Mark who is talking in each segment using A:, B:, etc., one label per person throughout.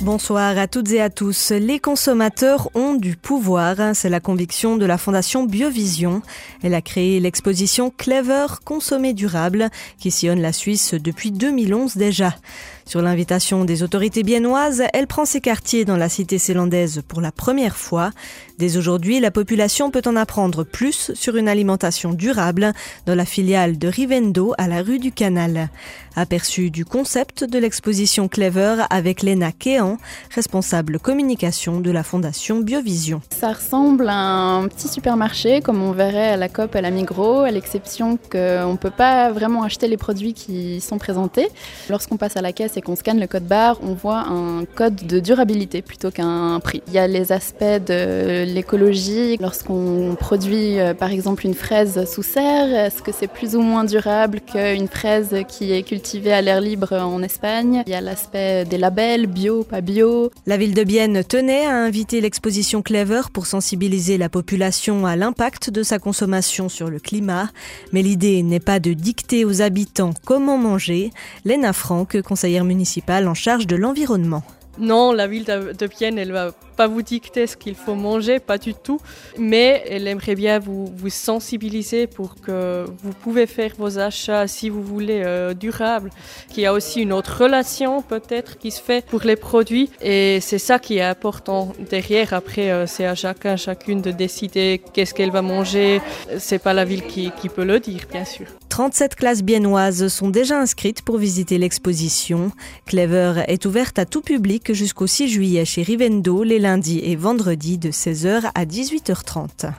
A: Bonsoir à toutes et à tous. Les consommateurs ont du pouvoir. C'est la conviction de la Fondation Biovision. Elle a créé l'exposition Clever Consommer durable qui sillonne la Suisse depuis 2011 déjà. Sur l'invitation des autorités biennoises, elle prend ses quartiers dans la cité zélandaise pour la première fois. Dès aujourd'hui, la population peut en apprendre plus sur une alimentation durable dans la filiale de Rivendo à la rue du Canal. Aperçu du concept de l'exposition Clever avec Lena Kéan, responsable communication de la fondation Biovision.
B: Ça ressemble à un petit supermarché comme on verrait à la COP à la Migros, à l'exception qu'on ne peut pas vraiment acheter les produits qui sont présentés. Lorsqu'on passe à la caisse et qu'on scanne le code barre, on voit un code de durabilité plutôt qu'un prix. Il y a les aspects de l'écologie. Lorsqu'on produit euh, par exemple une fraise sous serre, est-ce que c'est plus ou moins durable qu'une fraise qui est cultivée à l'air libre en Espagne? Il y a l'aspect des labels, bio,
A: La ville de Bienne tenait à inviter l'exposition Clever pour sensibiliser la population à l'impact de sa consommation sur le climat. Mais l'idée n'est pas de dicter aux habitants comment manger. Lena Franck, conseillère municipale en charge de l'environnement.
C: Non, la ville de Bienne, elle va pas vous dicter ce qu'il faut manger, pas du tout, mais elle aimerait bien vous, vous sensibiliser pour que vous pouvez faire vos achats si vous voulez euh, durables, qu'il y a aussi une autre relation peut-être qui se fait pour les produits et c'est ça qui est important derrière. Après, euh, c'est à chacun, chacune de décider qu'est-ce qu'elle va manger. C'est pas la ville qui, qui peut le dire, bien sûr.
A: 37 classes biennoises sont déjà inscrites pour visiter l'exposition. Clever est ouverte à tout public jusqu'au 6 juillet chez Rivendo les lundi et vendredi de 16h à 18h30.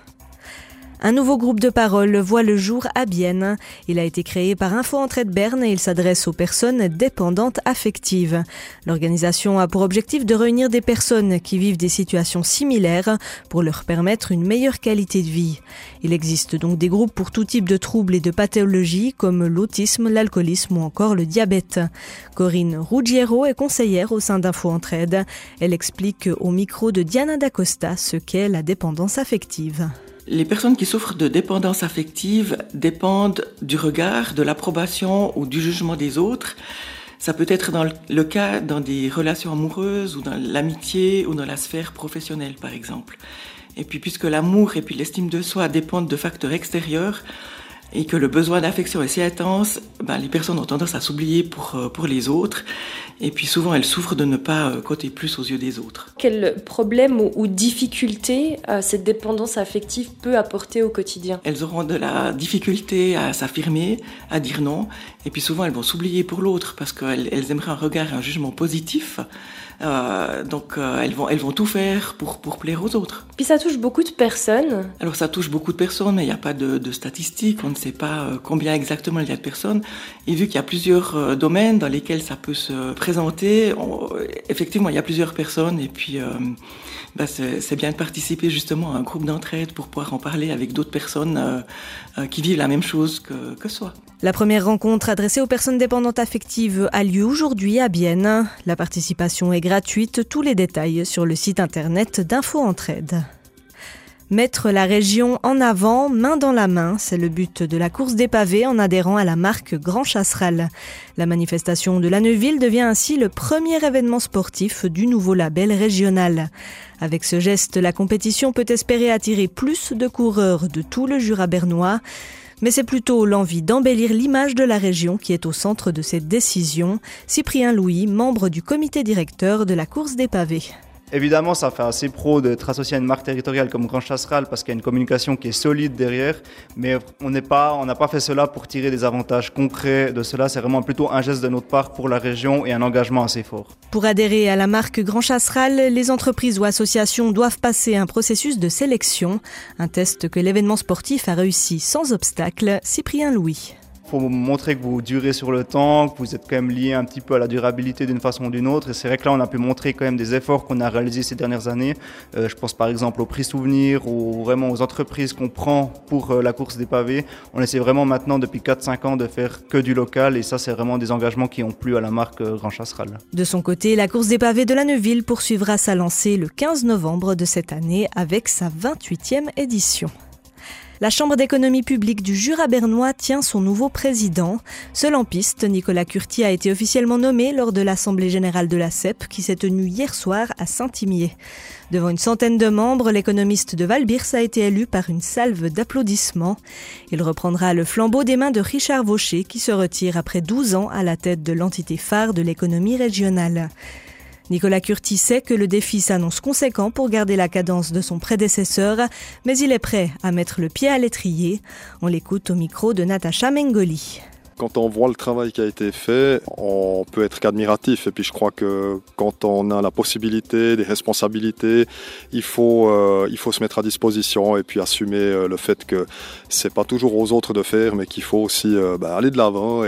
A: Un nouveau groupe de parole voit le jour à Bienne. Il a été créé par Info Entraide Berne et il s'adresse aux personnes dépendantes affectives. L'organisation a pour objectif de réunir des personnes qui vivent des situations similaires pour leur permettre une meilleure qualité de vie. Il existe donc des groupes pour tout type de troubles et de pathologies comme l'autisme, l'alcoolisme ou encore le diabète. Corinne Ruggiero est conseillère au sein d'Info Entraide. Elle explique au micro de Diana D'Acosta ce qu'est la dépendance affective.
D: Les personnes qui souffrent de dépendance affective dépendent du regard, de l'approbation ou du jugement des autres. Ça peut être dans le cas dans des relations amoureuses ou dans l'amitié ou dans la sphère professionnelle par exemple. Et puis puisque l'amour et puis l'estime de soi dépendent de facteurs extérieurs, et que le besoin d'affection est si intense, ben, les personnes ont tendance à s'oublier pour, euh, pour les autres. Et puis souvent, elles souffrent de ne pas euh, côté plus aux yeux des autres.
E: Quel problème ou, ou difficulté euh, cette dépendance affective peut apporter au quotidien?
D: Elles auront de la difficulté à s'affirmer, à dire non. Et puis souvent, elles vont s'oublier pour l'autre parce qu'elles elles aimeraient un regard, un jugement positif. Euh, donc euh, elles vont elles vont tout faire pour pour plaire aux autres.
E: Puis ça touche beaucoup de personnes.
D: Alors ça touche beaucoup de personnes, mais il n'y a pas de, de, statistiques. On ne sait pas euh, combien exactement il y a de personnes. Et vu qu'il y a plusieurs euh, domaines dans lesquels ça peut se présenter, on, effectivement il y a plusieurs personnes. Et puis euh, bah, c'est bien de participer justement à un groupe d'entraide pour pouvoir en parler avec d'autres personnes euh, qui vivent la même chose que, que soi.
A: La première rencontre adressée aux personnes dépendantes affectives a lieu aujourd'hui à Bienne. La participation est gratuite. Tous les détails sur le site internet d'Info Entraide. Mettre la région en avant, main dans la main, c'est le but de la course des pavés en adhérant à la marque Grand Chasseral. La manifestation de la Neuville devient ainsi le premier événement sportif du nouveau label régional. Avec ce geste, la compétition peut espérer attirer plus de coureurs de tout le Jura bernois. Mais c'est plutôt l'envie d'embellir l'image de la région qui est au centre de cette décision. Cyprien Louis, membre du comité directeur de la course des pavés.
F: Évidemment, ça fait assez pro d'être associé à une marque territoriale comme Grand Chasseral parce qu'il y a une communication qui est solide derrière, mais on pas, n'a pas fait cela pour tirer des avantages concrets de cela. C'est vraiment plutôt un geste de notre part pour la région et un engagement assez fort.
A: Pour adhérer à la marque Grand Chasseral, les entreprises ou associations doivent passer un processus de sélection, un test que l'événement sportif a réussi sans obstacle. Cyprien Louis
F: faut montrer que vous durez sur le temps, que vous êtes quand même lié un petit peu à la durabilité d'une façon ou d'une autre. Et c'est vrai que là, on a pu montrer quand même des efforts qu'on a réalisés ces dernières années. Euh, je pense par exemple au prix souvenir ou vraiment aux entreprises qu'on prend pour euh, la course des pavés. On essaie vraiment maintenant depuis 4-5 ans de faire que du local et ça, c'est vraiment des engagements qui ont plu à la marque euh, Grand Chasseral.
A: De son côté, la course des pavés de la Neuville poursuivra sa lancée le 15 novembre de cette année avec sa 28e édition. La Chambre d'économie publique du Jura bernois tient son nouveau président. Seul en piste, Nicolas Curti a été officiellement nommé lors de l'Assemblée générale de la CEP qui s'est tenue hier soir à Saint-Imier. Devant une centaine de membres, l'économiste de Valbirs a été élu par une salve d'applaudissements. Il reprendra le flambeau des mains de Richard Vaucher qui se retire après 12 ans à la tête de l'entité phare de l'économie régionale. Nicolas Curti sait que le défi s'annonce conséquent pour garder la cadence de son prédécesseur, mais il est prêt à mettre le pied à l'étrier. On l'écoute au micro de Natacha Mengoli.
G: Quand on voit le travail qui a été fait, on peut être qu'admiratif. Et puis je crois que quand on a la possibilité, des responsabilités, il faut, euh, se mettre à disposition et puis assumer euh, le fait que c'est pas toujours aux autres de faire, mais qu'il faut aussi euh, bah, aller de l'avant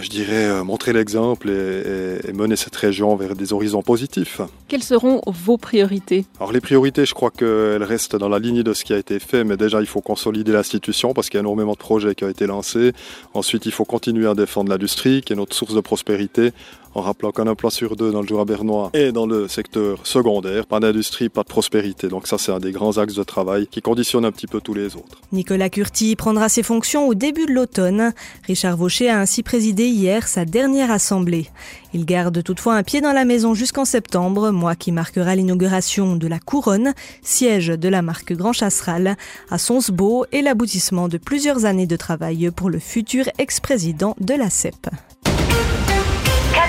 G: je dirais, euh, montrer l'exemple et, mener cette région vers des horizons positifs.
H: Quelles seront vos priorités?
G: Alors les priorités, je crois qu'elles restent dans la ligne de ce qui a été fait, mais déjà il faut consolider l'institution parce qu'il y a énormément de projets qui ont été lancés. Ensuite, il faut continuer à défendre l'industrie, qui est notre source de prospérité, en rappelant qu'un emploi sur deux dans le Jura bernois et dans le secteur secondaire, pas d'industrie, pas de prospérité. Donc ça, c'est un des grands axes de travail qui conditionne un petit peu tous les autres.
A: Nicolas Curti prendra ses fonctions au début de l'automne. Richard Vaucher a ainsi présidé hier sa dernière assemblée. Il garde toutefois un pied dans la maison jusqu'en septembre, mois qui marquera l'inauguration de la Couronne, siège de la marque Grand Chasseral, à Sonsbeau et l'aboutissement de plusieurs années de travail pour le futur ex-président de la CEP.